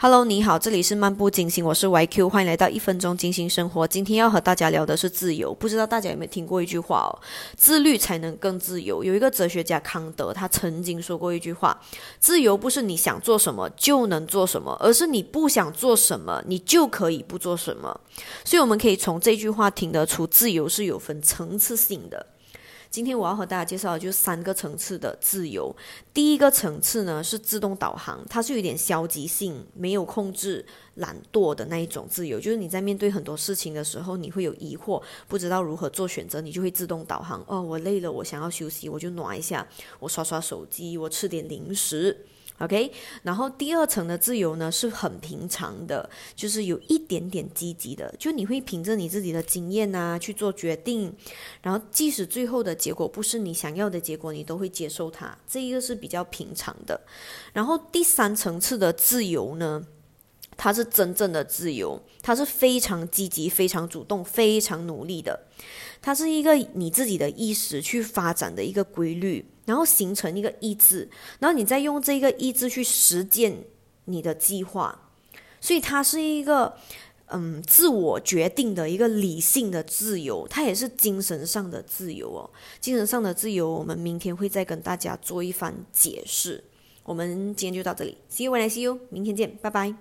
Hello，你好，这里是漫步金星，我是 YQ，欢迎来到一分钟金星生活。今天要和大家聊的是自由，不知道大家有没有听过一句话哦，自律才能更自由。有一个哲学家康德，他曾经说过一句话：自由不是你想做什么就能做什么，而是你不想做什么，你就可以不做什么。所以我们可以从这句话听得出，自由是有分层次性的。今天我要和大家介绍的就是三个层次的自由。第一个层次呢是自动导航，它是有点消极性、没有控制、懒惰的那一种自由。就是你在面对很多事情的时候，你会有疑惑，不知道如何做选择，你就会自动导航。哦，我累了，我想要休息，我就挪一下，我刷刷手机，我吃点零食。OK，然后第二层的自由呢是很平常的，就是有一点点积极的，就你会凭着你自己的经验啊去做决定，然后即使最后的结果不是你想要的结果，你都会接受它，这一个是比较平常的。然后第三层次的自由呢，它是真正的自由，它是非常积极、非常主动、非常努力的，它是一个你自己的意识去发展的一个规律。然后形成一个意志，然后你再用这个意志去实践你的计划，所以它是一个嗯自我决定的一个理性的自由，它也是精神上的自由哦。精神上的自由，我们明天会再跟大家做一番解释。我们今天就到这里，See you when I see you，明天见，拜拜。